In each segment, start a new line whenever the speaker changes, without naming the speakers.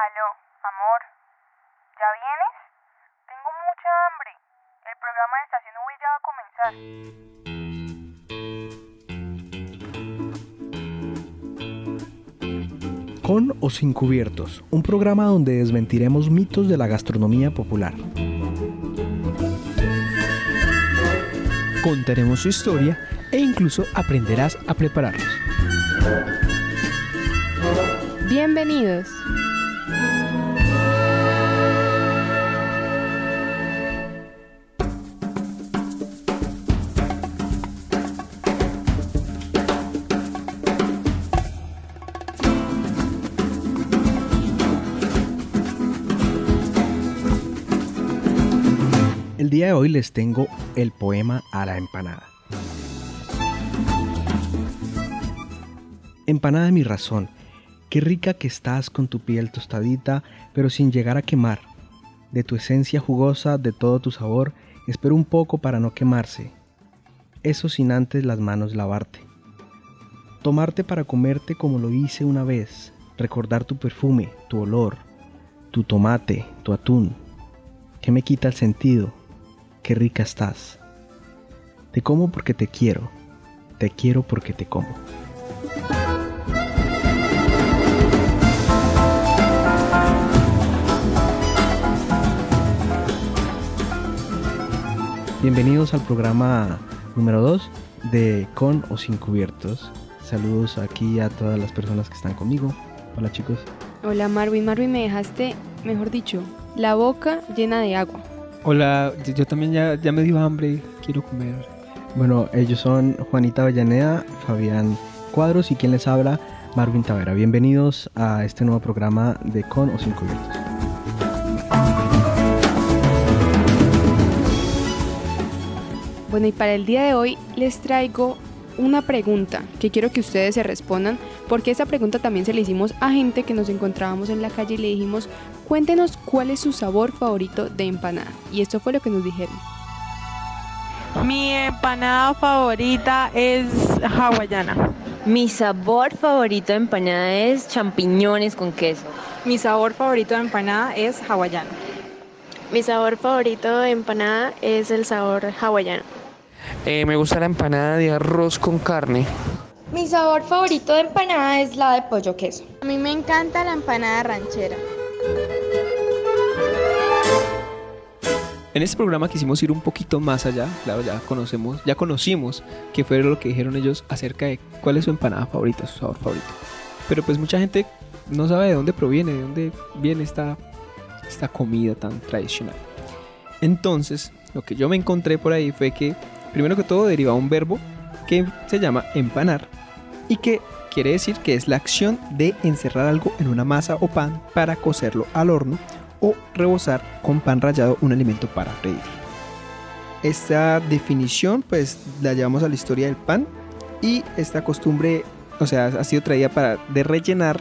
Aló, amor. ¿Ya vienes? Tengo mucha hambre. El programa de Estación V ya va a comenzar.
Con o sin cubiertos, un programa donde desmentiremos mitos de la gastronomía popular. Contaremos su historia e incluso aprenderás a prepararlos.
Bienvenidos.
El día de hoy les tengo el poema a la empanada. Empanada de mi razón, qué rica que estás con tu piel tostadita, pero sin llegar a quemar. De tu esencia jugosa, de todo tu sabor, espero un poco para no quemarse. Eso sin antes las manos lavarte. Tomarte para comerte como lo hice una vez, recordar tu perfume, tu olor, tu tomate, tu atún. Que me quita el sentido, qué rica estás. Te como porque te quiero, te quiero porque te como. Bienvenidos al programa número 2 de Con o Sin Cubiertos. Saludos aquí a todas las personas que están conmigo. Hola chicos.
Hola Marvin. Marvin, me dejaste, mejor dicho, la boca llena de agua.
Hola, yo- también ya, ya me dio hambre, quiero comer.
Bueno, ellos son Juanita Avellaneda, Fabián Cuadros y quien les habla, Marvin Tavera. Bienvenidos a este nuevo programa de Con o Sin Cubiertos.
Bueno, y para el día de hoy les traigo una pregunta que quiero que ustedes se respondan, porque esa pregunta también se la hicimos a gente que nos encontrábamos en la calle y le dijimos, cuéntenos cuál es su sabor favorito de empanada. Y esto fue lo que nos dijeron.
Mi empanada favorita es hawaiana.
Mi sabor favorito de empanada es champiñones con queso.
Mi sabor favorito de empanada es hawaiana.
Mi sabor favorito de empanada es el sabor hawaiano.
Eh, me gusta la empanada de arroz con carne.
Mi sabor favorito de empanada es la de pollo queso.
A mí me encanta la empanada ranchera.
En este programa quisimos ir un poquito más allá, claro, ya conocemos, ya conocimos qué fue lo que dijeron ellos acerca de cuál es su empanada favorita, su sabor favorito. Pero pues mucha gente no sabe de dónde proviene, de dónde viene esta, esta comida tan tradicional. Entonces, lo que yo me encontré por ahí fue que, primero que todo, deriva un verbo que se llama empanar y que quiere decir que es la acción de encerrar algo en una masa o pan para cocerlo al horno o rebozar con pan rallado un alimento para freír. Esta definición pues la llevamos a la historia del pan y esta costumbre, o sea, ha sido traída para de rellenar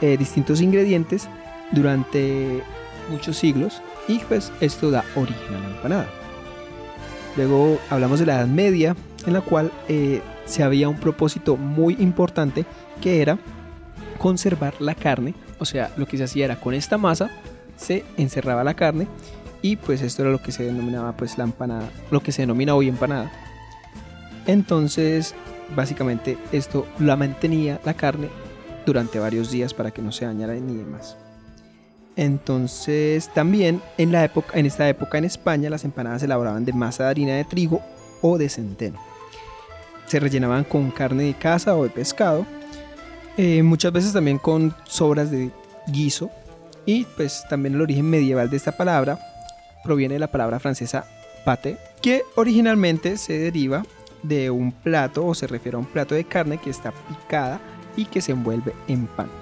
eh, distintos ingredientes durante muchos siglos y pues esto da origen a la empanada. Luego hablamos de la Edad Media en la cual eh, se había un propósito muy importante que era conservar la carne, o sea, lo que se hacía era con esta masa se encerraba la carne y pues esto era lo que se denominaba pues la empanada, lo que se denomina hoy empanada. Entonces, básicamente esto la mantenía la carne durante varios días para que no se dañara ni demás. Entonces, también en esta época en España las empanadas se elaboraban de masa de harina de trigo o de centeno. Se rellenaban con carne de caza o de pescado, eh, muchas veces también con sobras de guiso y pues también el origen medieval de esta palabra proviene de la palabra francesa pate, que originalmente se deriva de un plato o se refiere a un plato de carne que está picada y que se envuelve en pan.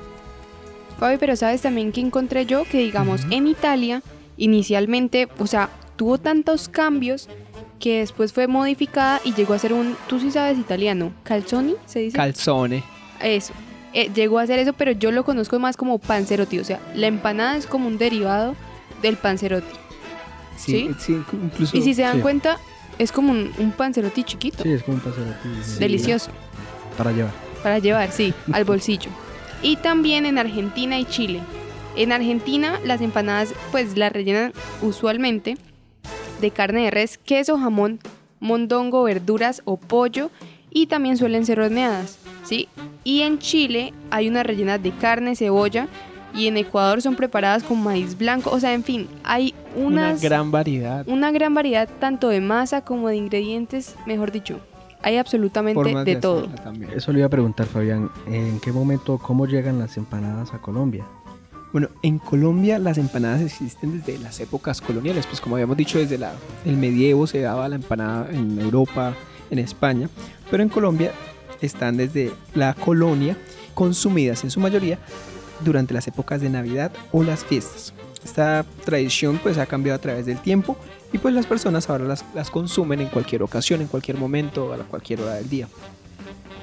Fabi, pero sabes también que encontré yo que digamos en Italia inicialmente, o sea, tuvo tantos cambios que después fue modificada y llegó a ser un, tú sí sabes italiano, calzoni, se dice.
Calzone.
eso. Eh, llegó a ser eso, pero yo lo conozco más como panzerotti, o sea, la empanada es como un derivado del panzerotti.
Sí, sí, incluso.
Y si se dan
sí.
cuenta, es como un, un panzerotti chiquito,
Sí, es como un sí.
delicioso,
Para llevar.
para llevar, sí, al bolsillo. Y también en Argentina y Chile. En Argentina las empanadas pues las rellenan usualmente de carne de res, queso, jamón, mondongo, verduras o pollo y también suelen ser horneadas, ¿sí? Y en Chile hay unas rellenas de carne, cebolla y en Ecuador son preparadas con maíz blanco, o sea, en fin, hay unas,
Una gran variedad.
una gran variedad tanto de masa como de ingredientes, mejor dicho. Hay absolutamente
formas
de todo.
también.
Eso le iba a preguntar, Fabián. ¿En qué momento, cómo llegan las empanadas a Colombia?
Bueno, en Colombia las empanadas existen desde las épocas coloniales, pues como habíamos dicho, desde la, el medievo se daba la empanada en Europa, en España, pero en Colombia están desde la colonia, consumidas en su mayoría durante las épocas de Navidad o las fiestas. Esta tradición pues ha cambiado a través del tiempo y pues las personas ahora las, las consumen en cualquier ocasión, en cualquier momento, a cualquier hora del día.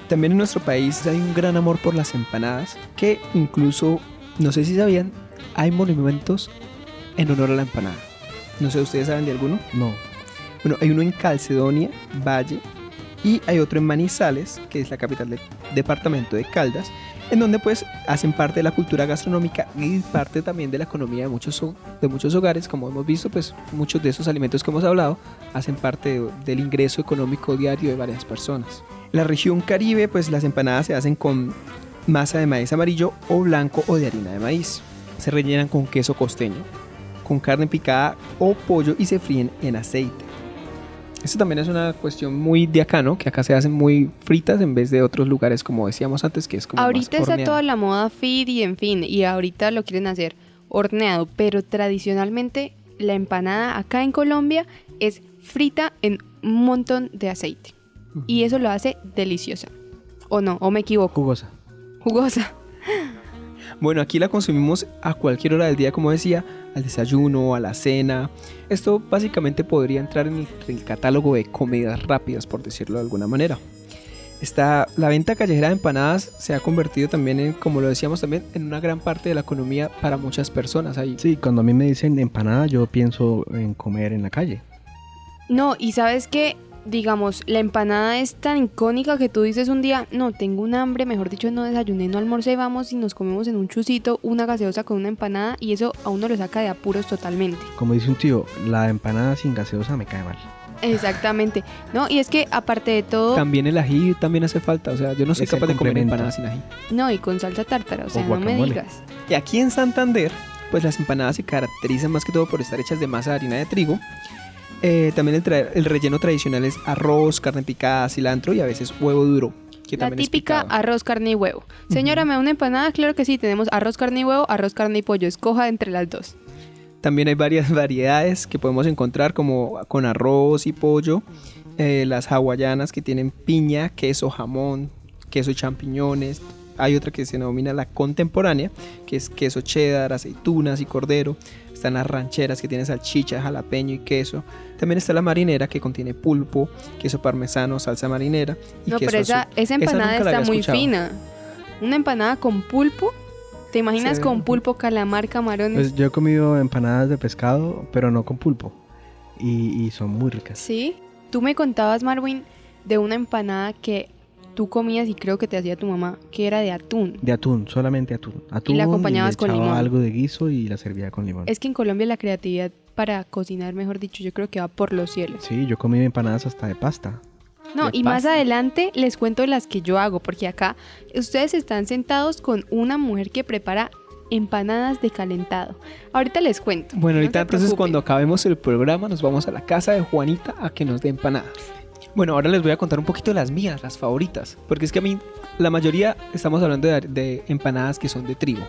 También en nuestro país hay un gran amor por las empanadas que incluso, no sé si sabían, hay monumentos en honor a la empanada. No sé, ¿ustedes saben de alguno?
No.
Bueno, hay uno en Calcedonia, Valle, y hay otro en Manizales, que es la capital del departamento de Caldas, en donde pues hacen parte de la cultura gastronómica y parte también de la economía de muchos, ho- de muchos hogares. Como hemos visto, pues muchos de esos alimentos que hemos hablado hacen parte de- del ingreso económico diario de varias personas. En la región Caribe, pues las empanadas se hacen con masa de maíz amarillo o blanco o de harina de maíz. Se rellenan con queso costeño, con carne picada o pollo y se fríen en aceite. Esto también es una cuestión muy de acá, ¿no? Que acá se hacen muy fritas en vez de otros lugares, como decíamos antes, que es como
Ahorita
más
está toda la moda fit y en fin, y ahorita lo quieren hacer horneado, pero tradicionalmente la empanada acá en Colombia es frita en un montón de aceite. Y eso lo hace deliciosa. ¿O no? ¿O me equivoco?
Jugosa.
Jugosa.
Bueno, aquí la consumimos a cualquier hora del día, como decía, al desayuno, a la cena. Esto básicamente podría entrar en el, el catálogo de comidas rápidas, por decirlo de alguna manera. Está, la venta callejera de empanadas se ha convertido también en, como lo decíamos también, en una gran parte de la economía para muchas personas. Ahí
Sí, cuando a mí me dicen empanada, yo pienso en comer en la calle.
No, y sabes que, digamos, la empanada es tan icónica que tú dices un día, no, tengo un hambre, mejor dicho, no desayuné, no almorcé, vamos y nos comemos en un chucito una gaseosa con una empanada y eso a uno lo saca de apuros totalmente.
Como dice un tío, la empanada sin gaseosa me cae mal.
Exactamente. No, y es que aparte de todo,
también el ají también hace falta. O sea, yo no soy capaz de comer empanadas sin ají.
no, y con salsa tártara, o sea, no me digas.
Y aquí en Santander, pues las empanadas se caracterizan más que todo por estar hechas de masa de harina de trigo. Eh, también el, tra- el relleno tradicional es arroz, carne picada, cilantro y a veces huevo duro. Que
La típica arroz, carne y huevo. Señora, ¿me da una empanada? Claro que sí, tenemos arroz, carne y huevo, arroz, carne y pollo. Escoja entre las dos.
También hay varias variedades que podemos encontrar como con arroz y pollo. eh, las hawaianas que tienen piña, queso, jamón, queso y champiñones. Hay otra que se denomina la contemporánea, que es queso cheddar, aceitunas y cordero. Están las rancheras que tienen salchicha, jalapeño y queso. También está la marinera que contiene pulpo, queso parmesano, salsa marinera y
No,
queso
pero esa,
azul.
esa empanada está muy
escuchado.
fina. Una empanada con pulpo. ¿Te imaginas
Sí.
con pulpo, calamar, camarones?
Pues yo he comido empanadas de pescado, pero no con pulpo. Y, y son muy ricas.
Sí. Tú me contabas, Marwin, de una empanada que tú comías y creo que te hacía tu mamá, que era de atún.
De atún, solamente atún. atún
la acompañabas
le
con
echaba
limón.
algo de guiso y la servía con limón.
Es que en Colombia la creatividad para cocinar, mejor dicho, yo creo que va por los cielos.
Sí, yo comí empanadas hasta de pasta.
No,
De
y más adelante les cuento las que yo hago, porque acá ustedes están sentados con una mujer que prepara empanadas de calentado. Ahorita les cuento.
Bueno,
no
ahorita entonces
preocupen.
cuando acabemos el programa nos vamos a la casa de Juanita a que nos dé empanadas. Bueno, ahora les voy a contar un poquito de las mías, las favoritas. Porque es que a mí, la mayoría estamos hablando de, de empanadas que son de trigo.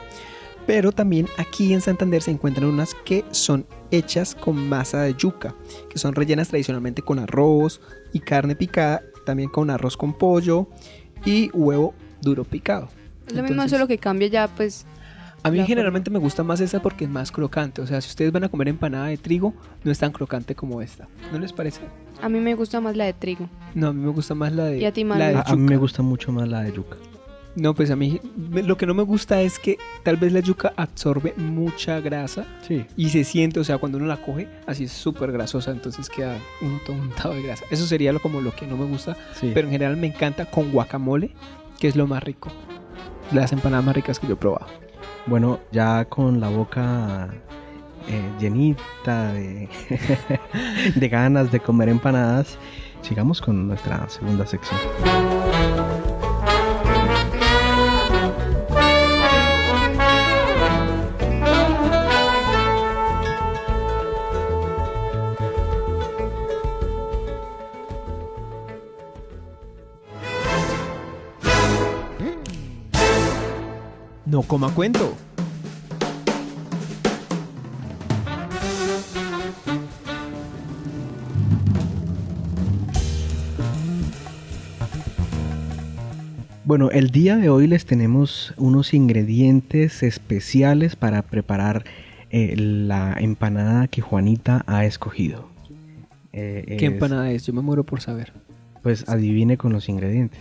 Pero también aquí en Santander se encuentran unas que son hechas con masa de yuca, que son rellenas tradicionalmente con arroz y carne picada, también con arroz con pollo y huevo duro picado.
Es lo mismo,
Entonces,
solo que cambia ya, pues.
A mí generalmente me gusta más esa porque es más crocante. O sea, si ustedes van a comer empanada de trigo, no es tan crocante como esta. ¿No les parece?
A mí me gusta más la de trigo.
No, a mí me gusta más la de,
¿Y a ti,
la de
A, a mí me gusta mucho más la de yuca.
No, pues a mí me- lo que no me gusta es que tal vez la yuca absorbe mucha grasa
Sí.
y se siente, o sea, cuando uno la coge, así es súper grasosa, entonces queda uno todo untado de grasa. Eso sería lo, como lo que no me gusta,
Sí.
pero en general me encanta con guacamole, que es lo más rico. Las empanadas más ricas que yo he probado.
Bueno, ya con la boca eh, llenita de, de ganas de comer empanadas, sigamos con nuestra segunda sección.
Coma cuento.
Bueno, el día de hoy les tenemos unos ingredientes especiales para preparar eh, la empanada que Juanita ha escogido. Eh,
¿Qué
es-
empanada es? Yo me muero por saber.
Pues adivine con los ingredientes.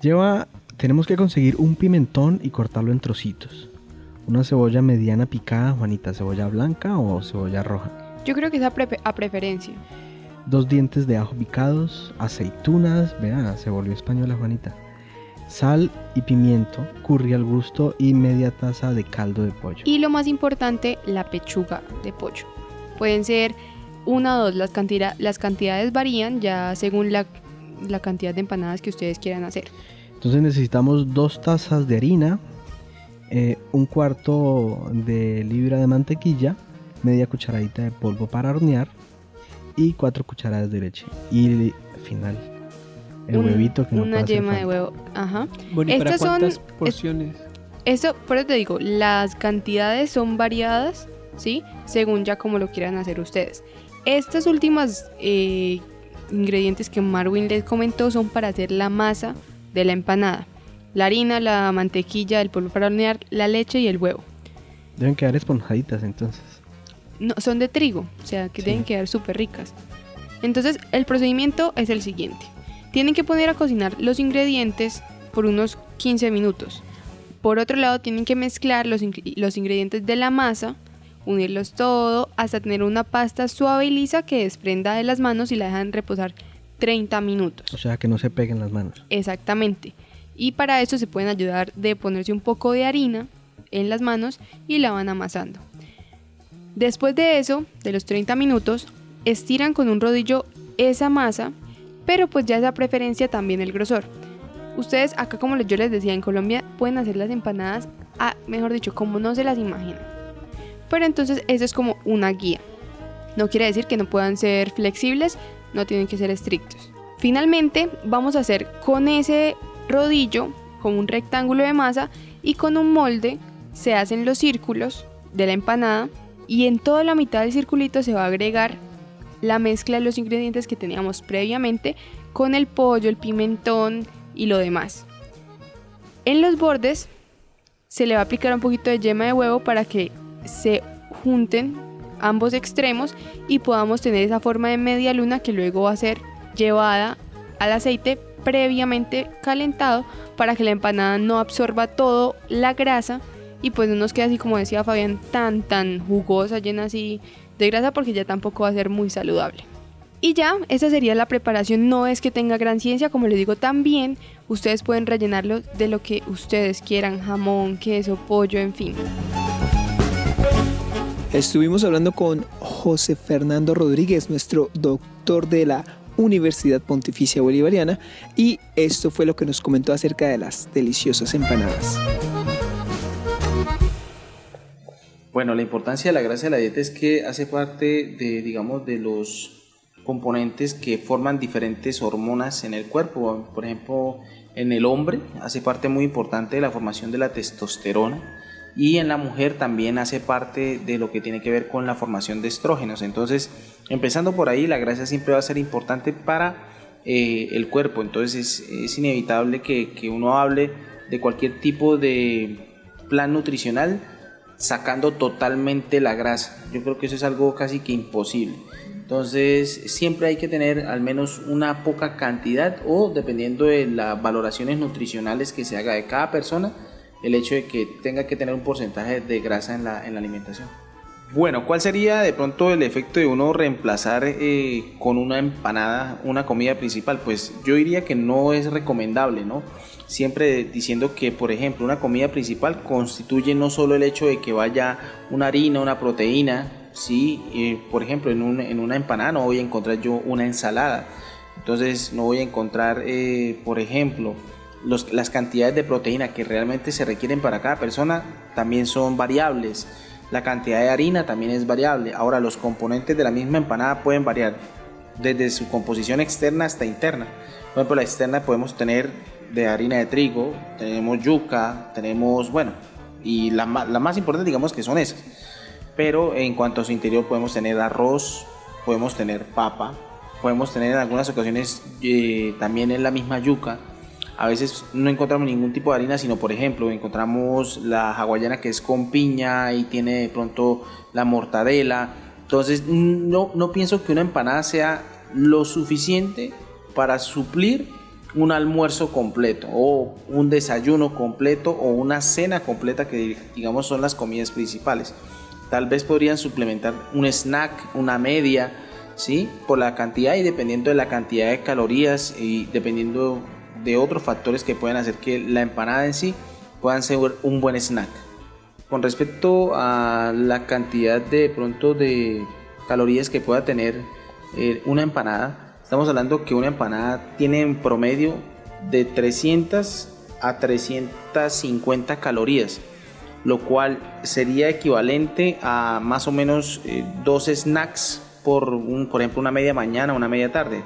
Lleva, tenemos que conseguir un pimentón y cortarlo en trocitos. Una cebolla mediana picada, Juanita, cebolla blanca o cebolla roja.
Yo creo que es a, prefe- a preferencia.
Dos dientes de ajo picados, aceitunas, vea, se volvió española Juanita. Sal y pimiento, curry al gusto y media taza de caldo de pollo.
Y lo más importante, la pechuga de pollo. Pueden ser una o dos, las, cantidad- las cantidades varían ya según la, la cantidad de empanadas que ustedes quieran hacer.
Entonces necesitamos dos tazas de harina, eh, un cuarto de libra de mantequilla, media cucharadita de polvo para hornear y cuatro cucharadas de leche. Y final, el
Un-
huevito que no
Una yema de huevo. Ajá.
Bueno, ¿y para
Estas son-
porciones?
Eso, por eso te digo, las cantidades son variadas, ¿sí? Según ya como lo quieran hacer ustedes. Estas últimas eh, ingredientes que Marwin les comentó son para hacer la masa de la empanada. La harina, la mantequilla, el polvo para hornear, la leche y el huevo.
Deben quedar esponjaditas entonces.
No, son de trigo, o sea que
Sí.
deben quedar súper ricas. Entonces, el procedimiento es el siguiente. Tienen que poner a cocinar los ingredientes por unos 15 minutos. Por otro lado, tienen que mezclar los, los ingredientes de la masa, unirlos todo hasta tener una pasta suave y lisa que desprenda de las manos y la dejan reposar 30 minutos.
O sea que no se peguen las manos.
Exactamente. Y para eso se pueden ayudar de ponerse un poco de harina en las manos y la van amasando. Después de eso, de los 30 minutos, estiran con un rodillo esa masa, pero pues ya es a preferencia también el grosor. Ustedes acá como yo les decía en Colombia pueden hacer las empanadas, a, mejor dicho, como no se las imaginan. Pero entonces eso es como una guía. No quiere decir que no puedan ser flexibles, no tienen que ser estrictos. Finalmente vamos a hacer con ese rodillo, con un rectángulo de masa y con un molde se hacen los círculos de la empanada y en toda la mitad del circulito se va a agregar la mezcla de los ingredientes que teníamos previamente con el pollo, el pimentón y lo demás. En los bordes se le va a aplicar un poquito de yema de huevo para que se junten ambos extremos y podamos tener esa forma de media luna que luego va a ser llevada al aceite previamente calentado para que la empanada no absorba todo la grasa y pues no nos quede así como decía Fabián tan tan jugosa, llena así de grasa porque ya tampoco va a ser muy saludable. Y ya, esa sería la preparación. No es que tenga gran ciencia, como les digo, también ustedes pueden rellenarlo de lo que ustedes quieran, jamón, queso, pollo, en fin.
Estuvimos hablando con José Fernando Rodríguez, nuestro doctor de la Universidad Pontificia Bolivariana, y esto fue lo que nos comentó acerca de las deliciosas empanadas.
Bueno, la importancia de la grasa de la dieta es que hace parte de, digamos, de los componentes que forman diferentes hormonas en el cuerpo. Por ejemplo, en el hombre hace parte muy importante de la formación de la testosterona y en la mujer también hace parte de lo que tiene que ver con la formación de estrógenos. Entonces, empezando por ahí, la grasa siempre va a ser importante para eh, el cuerpo. Entonces, es, es inevitable que, que uno hable de cualquier tipo de plan nutricional sacando totalmente la grasa. Yo creo que eso es algo casi que imposible. Entonces siempre hay que tener al menos una poca cantidad o dependiendo de las valoraciones nutricionales que se haga de cada persona, el hecho de que tenga que tener un porcentaje de grasa en la, en la alimentación. Bueno, ¿cuál sería de pronto el efecto de uno reemplazar eh, con una empanada una comida principal? Pues yo diría que no es recomendable, ¿no? Siempre diciendo que, por ejemplo, una comida principal constituye no solo el hecho de que vaya una harina, una proteína, ¿sí? Eh, por ejemplo, en, un- en una empanada no voy a encontrar yo una ensalada. Entonces no voy a encontrar, eh, por ejemplo, las cantidades de proteína que realmente se requieren para cada persona también son variables. La cantidad de harina también es variable. Ahora, los componentes de la misma empanada pueden variar desde su composición externa hasta interna. Por ejemplo, la externa podemos tener de harina de trigo, tenemos yuca, tenemos, bueno, y la, la más importante digamos que son esas. Pero en cuanto a su interior podemos tener arroz, podemos tener papa, podemos tener en algunas ocasiones eh, también en la misma yuca. A veces no encontramos ningún tipo de harina, sino por ejemplo encontramos la hawaiana que es con piña y tiene de pronto la mortadela. Entonces no, no pienso que una empanada sea lo suficiente para suplir un almuerzo completo o un desayuno completo o una cena completa que digamos son las comidas principales. Tal vez podrían suplementar un snack, una media, ¿sí? Por la cantidad y dependiendo de la cantidad de calorías y dependiendo de otros factores que pueden hacer que la empanada en sí puedan ser un buen snack. Con respecto a la cantidad de pronto de calorías que pueda tener eh, una empanada, estamos hablando que una empanada tiene en promedio de 300 a 350 calorías, lo cual sería equivalente a más o menos eh, dos snacks por, un, por ejemplo, una media mañana, una media tarde.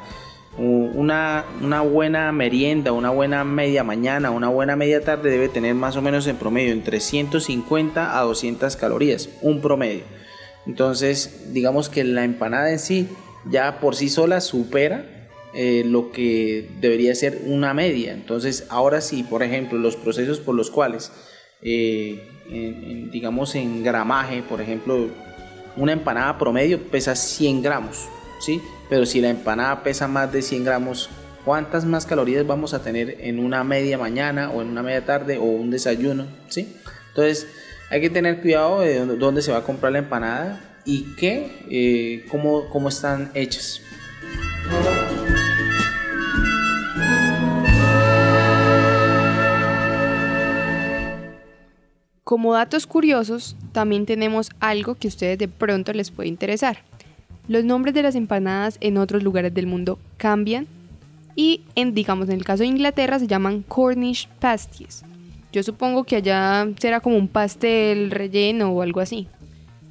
Una, una buena merienda, una buena media mañana, una buena media tarde debe tener más o menos en promedio entre 150 a 200 calorías, un promedio. Entonces, digamos que la empanada en sí ya por sí sola supera eh, lo que debería ser una media. Entonces, ahora sí, por ejemplo, los procesos por los cuales, eh, digamos en gramaje, por ejemplo, una empanada promedio pesa 100 gramos, ¿sí? Pero si la empanada pesa más de 100 gramos, ¿cuántas más calorías vamos a tener en una media mañana o en una media tarde o un desayuno, ¿sí? Entonces, hay que tener cuidado de dónde, se va a comprar la empanada y qué, eh, cómo, cómo están hechas.
Como datos curiosos, también tenemos algo que a ustedes de pronto les puede interesar. Los nombres de las empanadas en otros lugares del mundo cambian y en, digamos, en el caso de Inglaterra se llaman Cornish pasties. Yo supongo que allá será como un pastel relleno o algo así.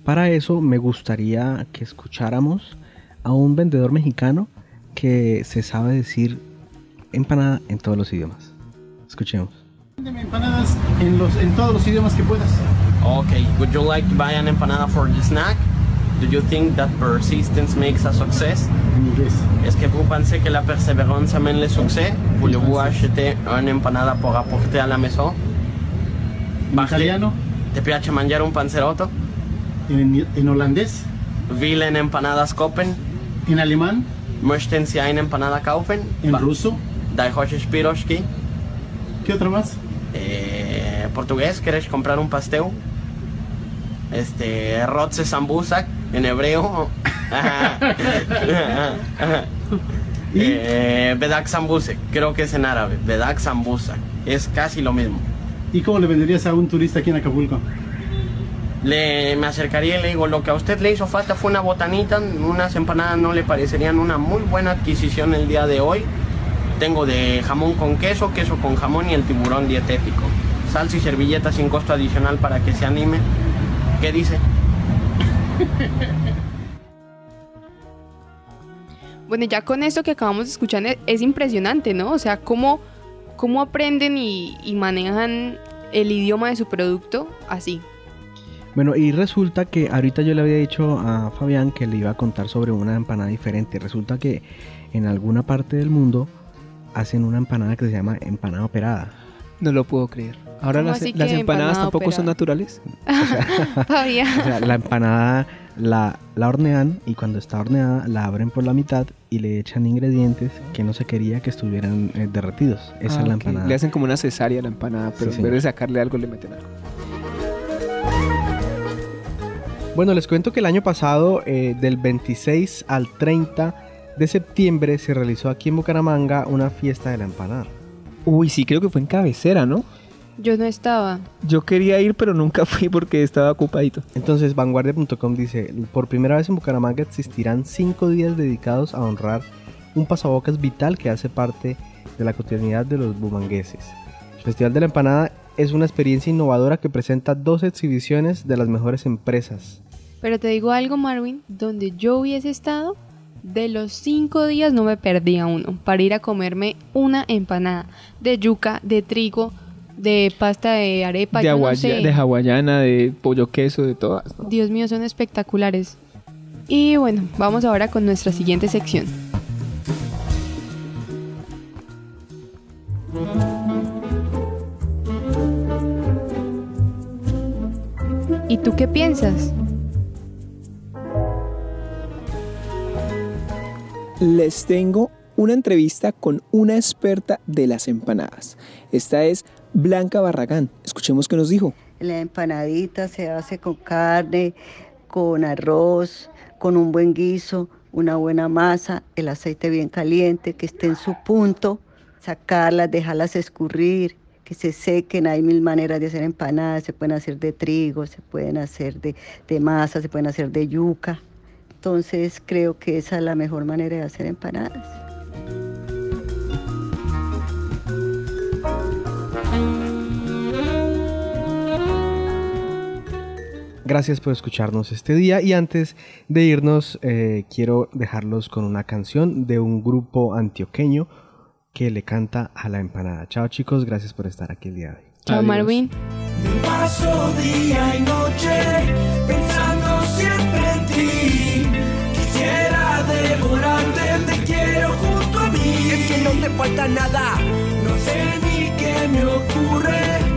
Para eso me gustaría que escucháramos a un vendedor mexicano que se sabe decir empanada en todos los idiomas. Escuchemos.
Véndeme empanadas en, los, en todos los idiomas que puedas.
Okay, would you like to buy an empanada for the snack? Do you think that persistence makes a success?
En inglés.
Est-ce que vous pensez que la persévérance amène le succès? Voulez-vous acheter une empanada pour apporter à la maison?
En italiano,
¿Te piace mangiare un panzerotto?
en, en holandés,
Willen empanadas kopen?
en alemán,
Möchten Sie eine Empanada kaufen?
en
Ba-
ruso.
Dai hoches piroshki?
¿Qué otra más?
Eh, portugués, ¿quieres comprar un pastel? Este, Rotze Sambusak, en hebreo. eh, Bedak Sambusek, creo que es en árabe. Bedak Sambusak, es casi lo mismo.
¿Y cómo le venderías a un turista aquí en Acapulco?
Le, me acercaría y le digo, lo que a usted le hizo falta fue una botanita, unas empanadas no le parecerían una muy buena adquisición el día de hoy. Tengo de jamón con queso, queso con jamón y el tiburón dietético. Salsa y servilleta sin costo adicional para que se anime. ¿Qué dice?
Bueno, ya con esto que acabamos de escuchar es impresionante, ¿no? O sea, cómo, cómo aprenden y, y manejan el idioma de su producto así.
Bueno, y resulta que ahorita yo le había dicho a Fabián que le iba a contar sobre una empanada diferente. Resulta que en alguna parte del mundo hacen una empanada que se llama empanada operada.
No lo puedo creer. Ahora
¿Cómo
las, empanadas
empanada
tampoco son naturales.
O sea, la empanada la, la hornean y cuando está horneada la abren por la mitad y le echan ingredientes que no se quería que estuvieran eh, derretidos. Esa
Ah,
es la empanada.
Le hacen como una cesárea a la empanada, pero
Sí,
en vez de sacarle algo le meten algo.
Bueno, les cuento que el año pasado, eh, del 26 al 30 de septiembre, se realizó aquí en Bucaramanga una fiesta de la empanada.
Uy, sí, creo que fue en cabecera, ¿no?
Yo no estaba.
Yo quería ir, pero nunca fui porque estaba ocupadito.
Entonces, vanguardia.com dice, por primera vez en Bucaramanga existirán cinco días dedicados a honrar un pasabocas vital que hace parte de la cotidianidad de los bumangueses. El Festival de la Empanada es una experiencia innovadora que presenta dos exhibiciones de las mejores empresas.
Pero te digo algo, Marvin, donde yo hubiese estado, de los cinco días no me perdía uno para ir a comerme una empanada de yuca, de trigo, de pasta de arepa,
De,
yo no
hawai-
sé.
de hawaiana, de pollo queso, de todas. ¿no?
Dios mío, son espectaculares. Y bueno, vamos ahora con nuestra siguiente sección. ¿Y tú qué piensas?
Les tengo una entrevista con una experta de las empanadas. Esta es Blanca Barragán. Escuchemos qué nos dijo.
La empanadita se hace con carne, con arroz, con un buen guiso, una buena masa, el aceite bien caliente, que esté en su punto, sacarlas, dejarlas escurrir, que se sequen. Hay mil maneras de hacer empanadas, se pueden hacer de trigo, se pueden hacer de, de masa, se pueden hacer de yuca. Entonces creo que esa es la mejor manera de hacer empanadas.
Gracias por escucharnos este día y antes de irnos eh, quiero dejarlos con una canción de un grupo antioqueño que le canta a la empanada. Chao chicos, gracias por estar aquí el día de hoy.
Chao, Marvin.
Paso día y noche pensando siempre en ti. Quisiera devorarte, te quiero junto a mí. Es que no te falta nada, no sé ni qué me ocurre.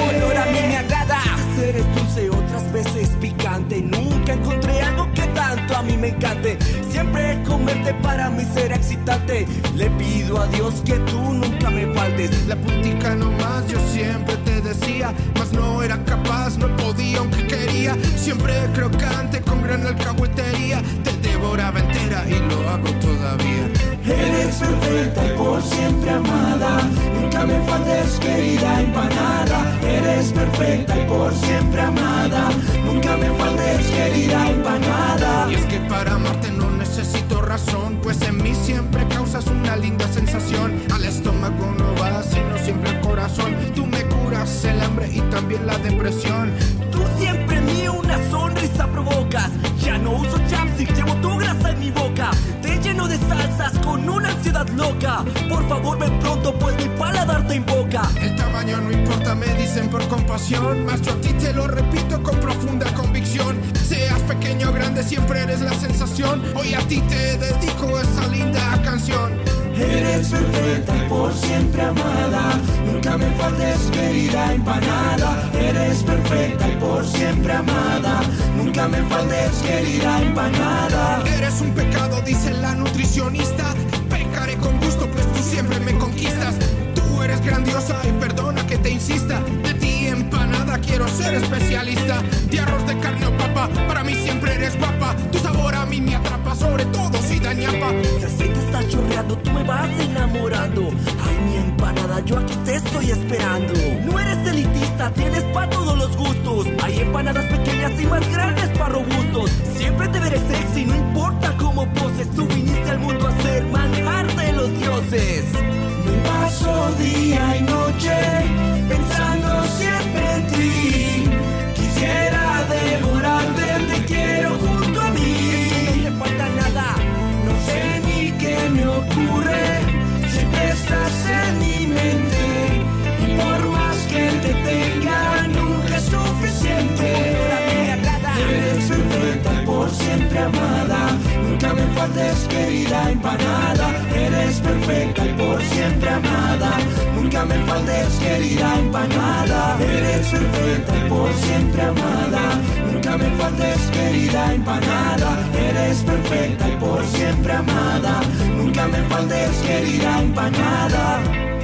Olor a mí me agrada. Eres dulce, otras veces picante. Nunca encontré algo que tanto a mí me encante. Siempre comerte para mí será excitante. Le pido a Dios que tú nunca me faltes.
La puntica nomás, yo siempre te decía, mas no era capaz, no podía aunque quería. Siempre crocante con gran alcahuetería, te devoraba entera y lo hago todavía.
Eres perfecta y por siempre amada. Nunca me faltes, querida empanada. Eres perfecta y por siempre amada. Nunca me faltes, querida empanada.
Y es que para amarte no necesito razón, pues en mí siempre causas una compasión. Mas yo a ti te lo repito con profunda convicción. Seas pequeño o grande, siempre eres la sensación. Hoy a ti te dedico esa linda canción.
Eres perfecta y por siempre amada. Nunca me faltes, querida empanada. Eres perfecta y por siempre amada. Nunca me faltes, querida empanada.
Eres un pecado, dice la nutricionista. Tu sabor a mí me atrapa, sobre todo si da ñapa.
El aceite está chorreando, tú me vas enamorando. Ay, mi empanada, yo aquí te estoy esperando. No eres elitista, tienes para todos los gustos. Hay empanadas pequeñas y más grandes para robustos. Siempre te veré sexy, no importa cómo poses. Tú viniste al mundo a ser manjar de los dioses. Me paso día y noche Querida empanada. Eres perfecta y por siempre amada. Nunca me faltes, querida empanada. Eres perfecta y por siempre amada. Nunca me faltes, querida empanada. Eres perfecta y por siempre amada. Nunca me faltes, querida empanada.